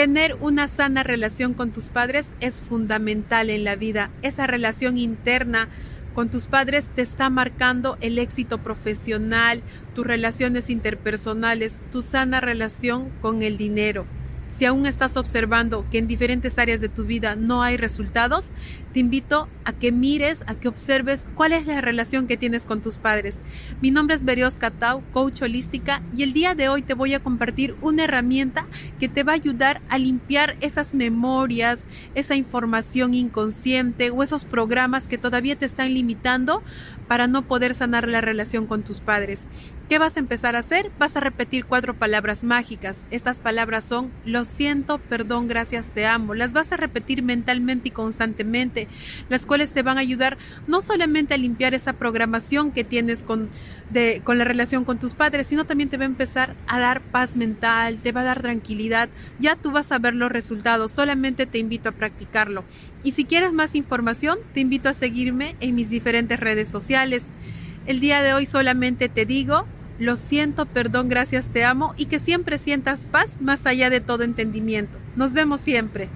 Tener una sana relación con tus padres es fundamental en la vida. Esa relación interna con tus padres te está marcando el éxito profesional, tus relaciones interpersonales, tu sana relación con el dinero. Si aún estás observando que en diferentes áreas de tu vida no hay resultados, te invito a que mires, a que observes cuál es la relación que tienes con tus padres. Mi nombre es Berios Catau, coach holística, y el día de hoy te voy a compartir una herramienta que te va a ayudar a limpiar esas memorias, esa información inconsciente o esos programas que todavía te están limitando para no poder sanar la relación con tus padres. ¿Qué vas a empezar a hacer? Vas a repetir cuatro palabras mágicas. Estas palabras son lo siento, perdón, gracias, te amo. Las vas a repetir mentalmente y constantemente, las cuales te van a ayudar no solamente a limpiar esa programación que tienes con, de, con la relación con tus padres, sino también te va a empezar a dar paz mental, te va a dar tranquilidad. Ya tú vas a ver los resultados, solamente te invito a practicarlo. Y si quieres más información, te invito a seguirme en mis diferentes redes sociales. El día de hoy solamente te digo lo siento, perdón, gracias, te amo y que siempre sientas paz más allá de todo entendimiento. Nos vemos siempre.